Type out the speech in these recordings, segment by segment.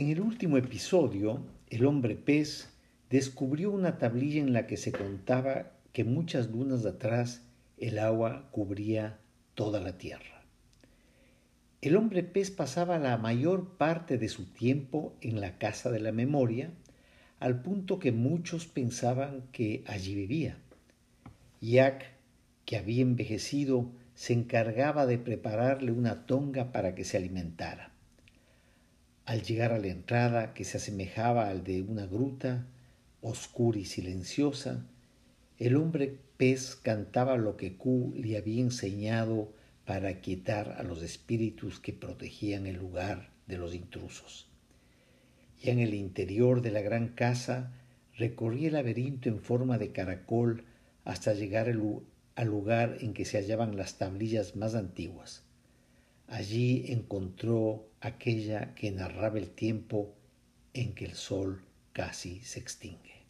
En el último episodio, el hombre pez descubrió una tablilla en la que se contaba que muchas lunas atrás el agua cubría toda la tierra. El hombre pez pasaba la mayor parte de su tiempo en la casa de la memoria, al punto que muchos pensaban que allí vivía. Jack, que había envejecido, se encargaba de prepararle una tonga para que se alimentara. Al llegar a la entrada, que se asemejaba al de una gruta, oscura y silenciosa, el hombre pez cantaba lo que Q le había enseñado para quitar a los espíritus que protegían el lugar de los intrusos. Ya en el interior de la gran casa recorrí el laberinto en forma de caracol hasta llegar al lugar en que se hallaban las tablillas más antiguas. Allí encontró aquella que narraba el tiempo en que el sol casi se extingue.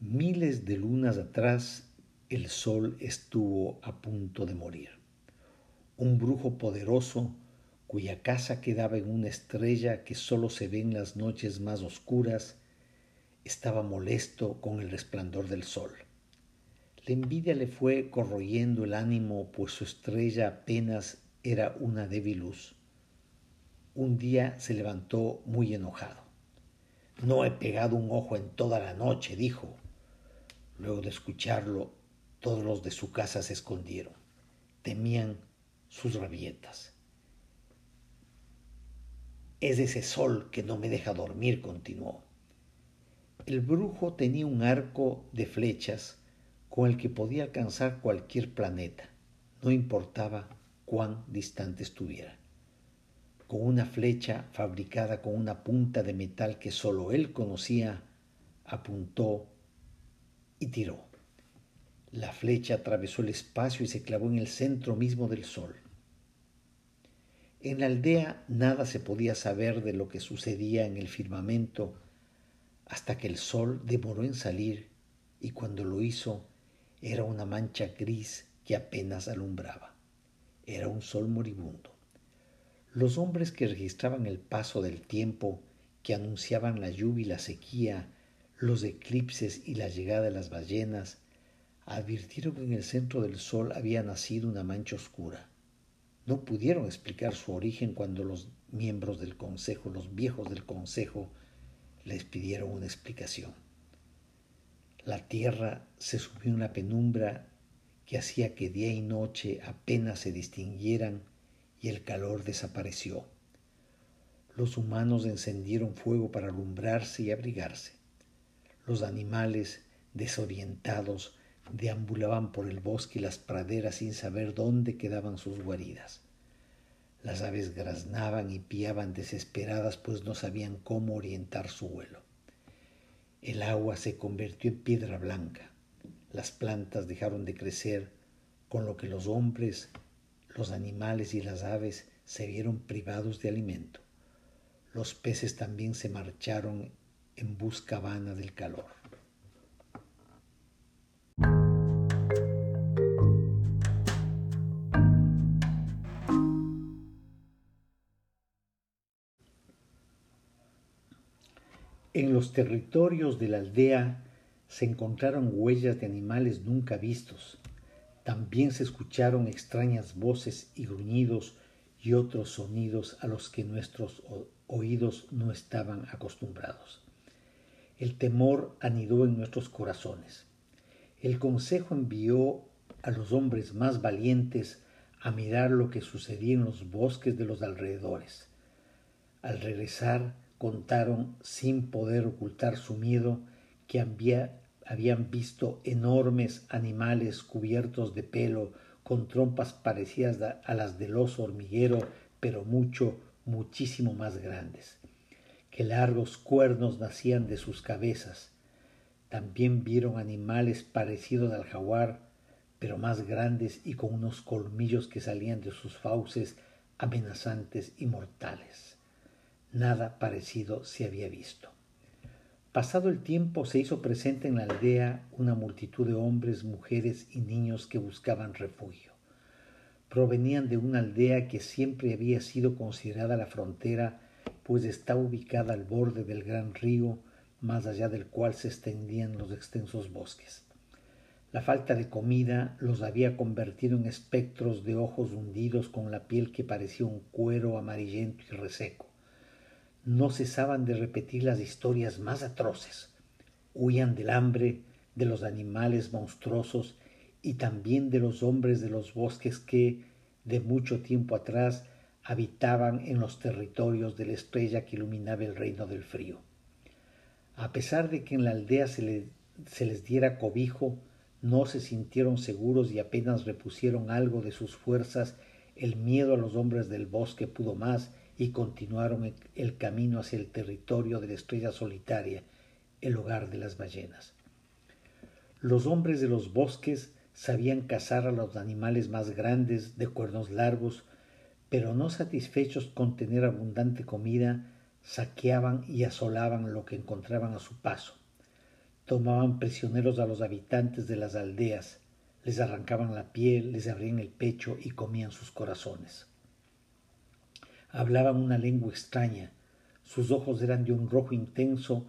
Miles de lunas atrás, el sol estuvo a punto de morir. Un brujo poderoso, cuya casa quedaba en una estrella que sólo se ve en las noches más oscuras, estaba molesto con el resplandor del sol. La envidia le fue corroyendo el ánimo, pues su estrella apenas era una débil luz. Un día se levantó muy enojado. No he pegado un ojo en toda la noche, dijo. Luego de escucharlo, todos los de su casa se escondieron. Temían sus rabietas. Es ese sol que no me deja dormir, continuó. El brujo tenía un arco de flechas con el que podía alcanzar cualquier planeta, no importaba cuán distante estuviera. Con una flecha fabricada con una punta de metal que sólo él conocía, apuntó y tiró. La flecha atravesó el espacio y se clavó en el centro mismo del sol. En la aldea nada se podía saber de lo que sucedía en el firmamento hasta que el sol demoró en salir y cuando lo hizo era una mancha gris que apenas alumbraba. Era un sol moribundo. Los hombres que registraban el paso del tiempo, que anunciaban la lluvia y la sequía, los eclipses y la llegada de las ballenas, advirtieron que en el centro del sol había nacido una mancha oscura. No pudieron explicar su origen cuando los miembros del consejo, los viejos del consejo, les pidieron una explicación. La tierra se subió en la penumbra que hacía que día y noche apenas se distinguieran y el calor desapareció. Los humanos encendieron fuego para alumbrarse y abrigarse. Los animales, desorientados, deambulaban por el bosque y las praderas sin saber dónde quedaban sus guaridas. Las aves graznaban y piaban desesperadas pues no sabían cómo orientar su vuelo. El agua se convirtió en piedra blanca. Las plantas dejaron de crecer, con lo que los hombres, los animales y las aves se vieron privados de alimento. Los peces también se marcharon en busca vana del calor. En los territorios de la aldea se encontraron huellas de animales nunca vistos. También se escucharon extrañas voces y gruñidos y otros sonidos a los que nuestros oídos no estaban acostumbrados. El temor anidó en nuestros corazones. El consejo envió a los hombres más valientes a mirar lo que sucedía en los bosques de los alrededores. Al regresar, contaron sin poder ocultar su miedo que habían visto enormes animales cubiertos de pelo con trompas parecidas a las del oso hormiguero, pero mucho, muchísimo más grandes, que largos cuernos nacían de sus cabezas. También vieron animales parecidos al jaguar, pero más grandes y con unos colmillos que salían de sus fauces amenazantes y mortales. Nada parecido se había visto. Pasado el tiempo se hizo presente en la aldea una multitud de hombres, mujeres y niños que buscaban refugio. Provenían de una aldea que siempre había sido considerada la frontera, pues está ubicada al borde del gran río, más allá del cual se extendían los extensos bosques. La falta de comida los había convertido en espectros de ojos hundidos con la piel que parecía un cuero amarillento y reseco no cesaban de repetir las historias más atroces. Huían del hambre, de los animales monstruosos y también de los hombres de los bosques que, de mucho tiempo atrás, habitaban en los territorios de la estrella que iluminaba el reino del frío. A pesar de que en la aldea se, les diera cobijo, no se sintieron seguros y apenas repusieron algo de sus fuerzas, el miedo a los hombres del bosque pudo más y continuaron el camino hacia el territorio de la estrella solitaria, el hogar de las ballenas. Los hombres de los bosques sabían cazar a los animales más grandes de cuernos largos, pero no satisfechos con tener abundante comida, saqueaban y asolaban lo que encontraban a su paso. Tomaban prisioneros a los habitantes de las aldeas, les arrancaban la piel, les abrían el pecho y comían sus corazones. Hablaban una lengua extraña, sus ojos eran de un rojo intenso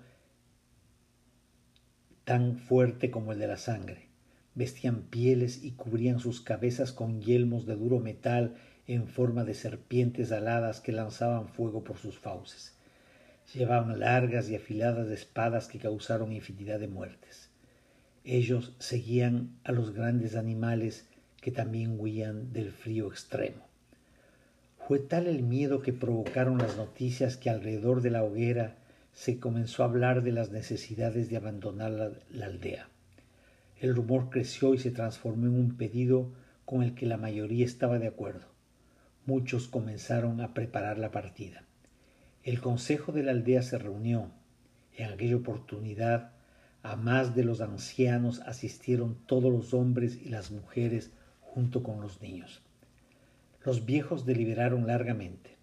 tan fuerte como el de la sangre. Vestían pieles y cubrían sus cabezas con yelmos de duro metal en forma de serpientes aladas que lanzaban fuego por sus fauces. Llevaban largas y afiladas espadas que causaron infinidad de muertes. Ellos seguían a los grandes animales que también huían del frío extremo. Fue tal el miedo que provocaron las noticias que alrededor de la hoguera se comenzó a hablar de las necesidades de abandonar la, aldea. El rumor creció y se transformó en un pedido con el que la mayoría estaba de acuerdo. Muchos comenzaron a preparar la partida. El consejo de la aldea se reunió. En aquella oportunidad, a más de los ancianos asistieron todos los hombres y las mujeres junto con los niños. Los viejos deliberaron largamente.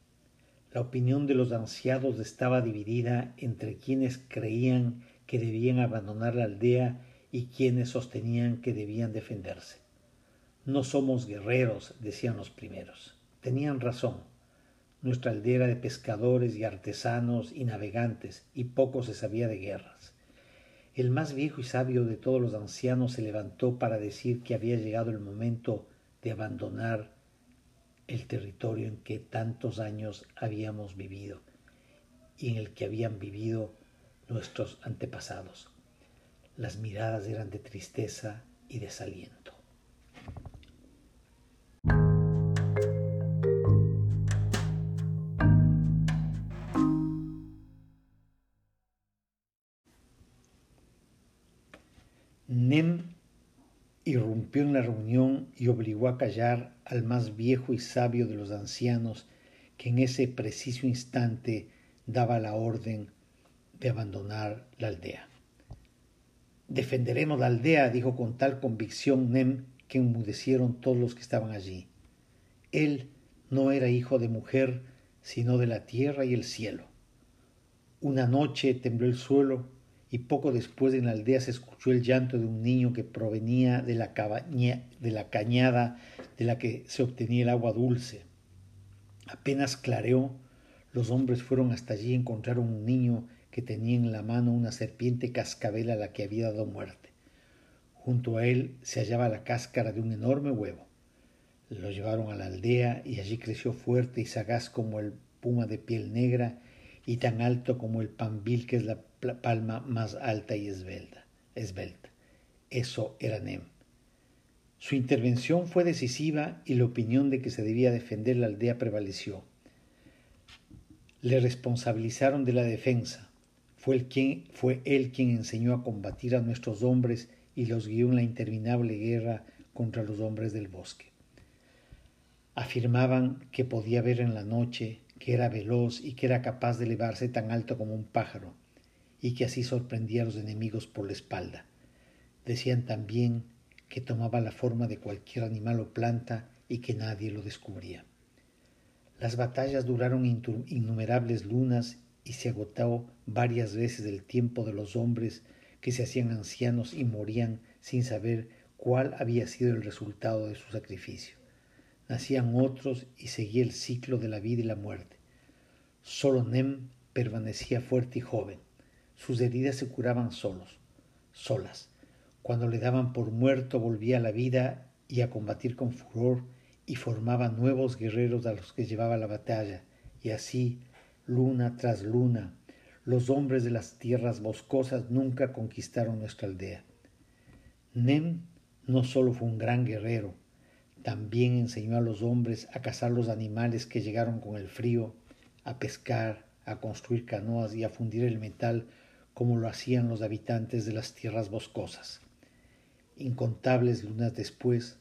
La opinión de los ancianos estaba dividida entre quienes creían que debían abandonar la aldea y quienes sostenían que debían defenderse. No somos guerreros, decían los primeros. Tenían razón. Nuestra aldea era de pescadores y artesanos y navegantes, y poco se sabía de guerras. El más viejo y sabio de todos los ancianos se levantó para decir que había llegado el momento de abandonar el territorio en que tantos años habíamos vivido y en el que habían vivido nuestros antepasados. Las miradas eran de tristeza y desaliento. Nem en la reunión y obligó a callar al más viejo y sabio de los ancianos, que en ese preciso instante daba la orden de abandonar la aldea. Defenderemos la aldea, dijo con tal convicción Nem que enmudecieron todos los que estaban allí. Él no era hijo de mujer, sino de la tierra y el cielo. Una noche tembló el suelo y poco después en la aldea se escuchó el llanto de un niño que provenía de la, de la cañada de la que se obtenía el agua dulce. Apenas clareó, los hombres fueron hasta allí y encontraron un niño que tenía en la mano una serpiente cascabel a la que había dado muerte. Junto a él se hallaba la cáscara de un enorme huevo. Lo llevaron a la aldea y allí creció fuerte y sagaz como el puma de piel negra y tan alto como el pambil que es la palma más alta y esbelta. esbelta. Eso era Nem. Su intervención fue decisiva y la opinión de que se debía defender la aldea prevaleció. Le responsabilizaron de la defensa. Fue, el quien, fue él quien enseñó a combatir a nuestros hombres y los guió en la interminable guerra contra los hombres del bosque. Afirmaban que podía ver en la noche, que era veloz y que era capaz de elevarse tan alto como un pájaro, y que así sorprendía a los enemigos por la espalda. Decían también que tomaba la forma de cualquier animal o planta y que nadie lo descubría. Las batallas duraron innumerables lunas y se agotó varias veces el tiempo de los hombres que se hacían ancianos y morían sin saber cuál había sido el resultado de su sacrificio. Nacían otros y seguía el ciclo de la vida y la muerte. Solo Nem permanecía fuerte y joven. Sus heridas se curaban solos, solas. Cuando le daban por muerto volvía a la vida y a combatir con furor y formaba nuevos guerreros a los que llevaba la batalla. Y así, luna tras luna, los hombres de las tierras boscosas nunca conquistaron nuestra aldea. Nem no solo fue un gran guerrero, también enseñó a los hombres a cazar los animales que llegaron con el frío, a pescar, a construir canoas y a fundir el metal como lo hacían los habitantes de las tierras boscosas. Incontables lunas después,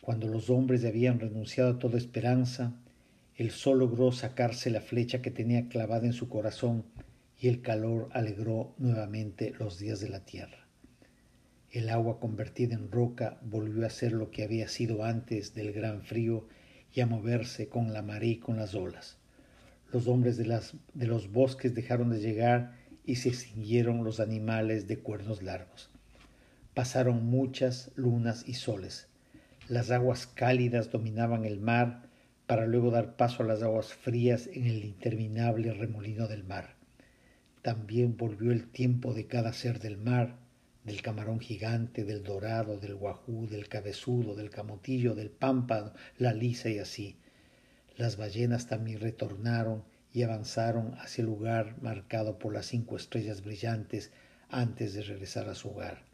cuando los hombres habían renunciado a toda esperanza, el sol logró sacarse la flecha que tenía clavada en su corazón y el calor alegró nuevamente los días de la tierra. El agua convertida en roca volvió a ser lo que había sido antes del gran frío y a moverse con la marea y con las olas. Los hombres de, las, de los bosques dejaron de llegar y se extinguieron los animales de cuernos largos. Pasaron muchas lunas y soles. Las aguas cálidas dominaban el mar para luego dar paso a las aguas frías en el interminable remolino del mar. También volvió el tiempo de cada ser del mar, del camarón gigante, del dorado, del guajú, del cabezudo, del camotillo, del pámpano, la lisa y así. Las ballenas también retornaron y avanzaron hacia el lugar marcado por las cinco estrellas brillantes antes de regresar a su hogar.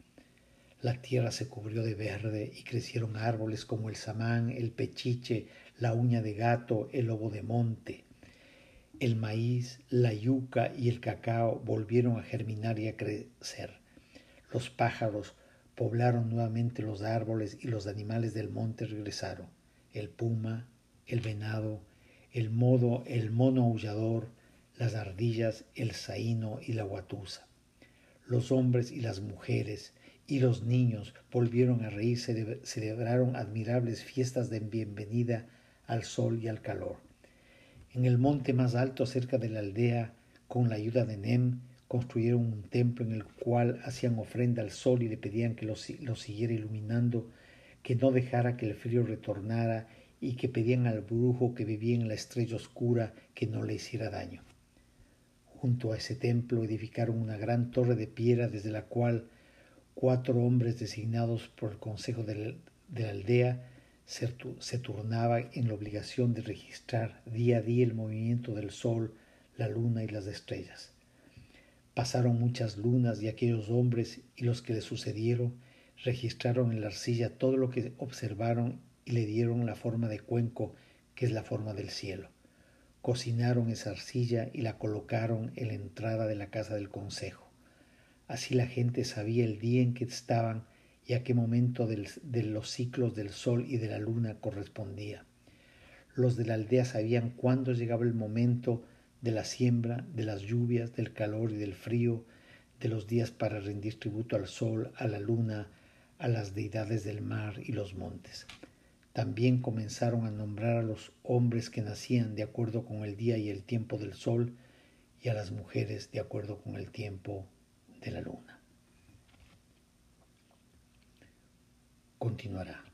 La tierra se cubrió de verde y crecieron árboles como el samán, el pechiche, la uña de gato, el lobo de monte. El maíz, la yuca y el cacao volvieron a germinar y a crecer. Los pájaros poblaron nuevamente los árboles y los animales del monte regresaron. El puma, el venado, el modo, el mono aullador, las ardillas, el zaino y la guatusa. Los hombres y las mujeres y los niños volvieron a reírse, celebraron admirables fiestas de bienvenida al sol y al calor. En el monte más alto cerca de la aldea, con la ayuda de Nem, construyeron un templo en el cual hacían ofrenda al sol y le pedían que lo, lo siguiera iluminando, que no dejara que el frío retornara y que pedían al brujo que vivía en la estrella oscura que no le hiciera daño. Junto a ese templo edificaron una gran torre de piedra desde la cual cuatro hombres designados por el consejo de la, aldea se, se turnaban en la obligación de registrar día a día el movimiento del sol, la luna y las estrellas. Pasaron muchas lunas y aquellos hombres y los que le sucedieron registraron en la arcilla todo lo que observaron le dieron la forma de cuenco, que es la forma del cielo. Cocinaron esa arcilla y la colocaron en la entrada de la casa del consejo. Así la gente sabía el día en que estaban y a qué momento de los ciclos del sol y de la luna correspondía. Los de la aldea sabían cuándo llegaba el momento de la siembra, de las lluvias, del calor y del frío, de los días para rendir tributo al sol, a la luna, a las deidades del mar y los montes. También comenzaron a nombrar a los hombres que nacían de acuerdo con el día y el tiempo del sol y a las mujeres de acuerdo con el tiempo de la luna. Continuará.